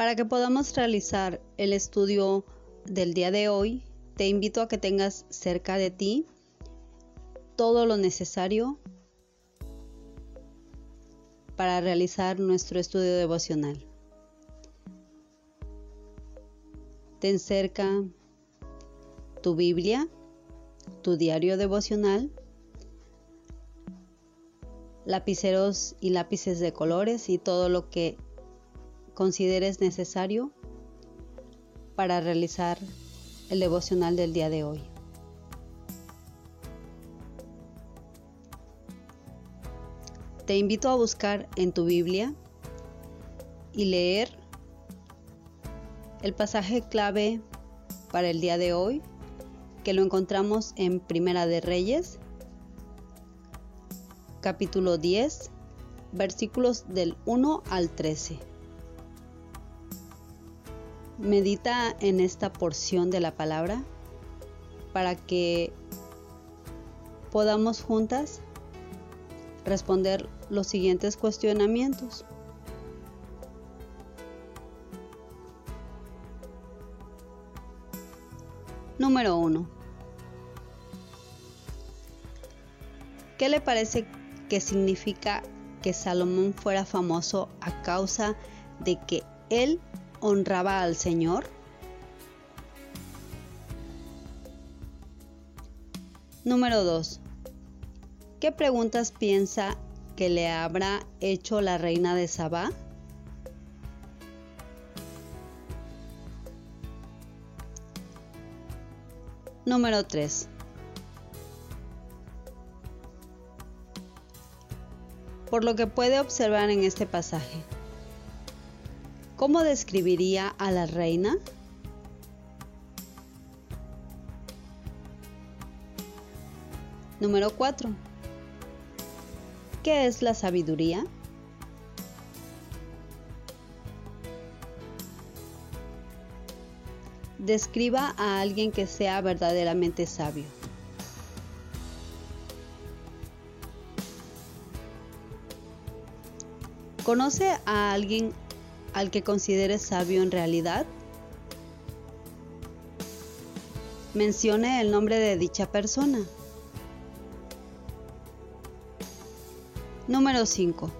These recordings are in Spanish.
Para que podamos realizar el estudio del día de hoy, te invito a que tengas cerca de ti todo lo necesario para realizar nuestro estudio devocional. Ten cerca tu Biblia, tu diario devocional, lapiceros y lápices de colores y todo lo que consideres necesario para realizar el devocional del día de hoy. Te invito a buscar en tu Biblia y leer el pasaje clave para el día de hoy, que lo encontramos en Primera de Reyes, capítulo 10, versículos del 1 al 13. Medita en esta porción de la palabra para que podamos juntas responder los siguientes cuestionamientos. Número 1. ¿Qué le parece que significa que Salomón fuera famoso a causa de que él honraba al Señor? Número 2. ¿Qué preguntas piensa que le habrá hecho la reina de Sabá? Número 3. Por lo que puede observar en este pasaje, ¿cómo describiría a la reina? Número 4. ¿Qué es la sabiduría? Describa a alguien que sea verdaderamente sabio. ¿Conoce a alguien al que considere sabio en realidad? Mencione el nombre de dicha persona. Número 5.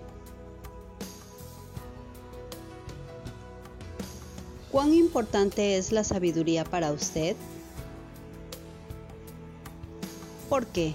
¿Cuán importante es la sabiduría para usted? ¿Por qué?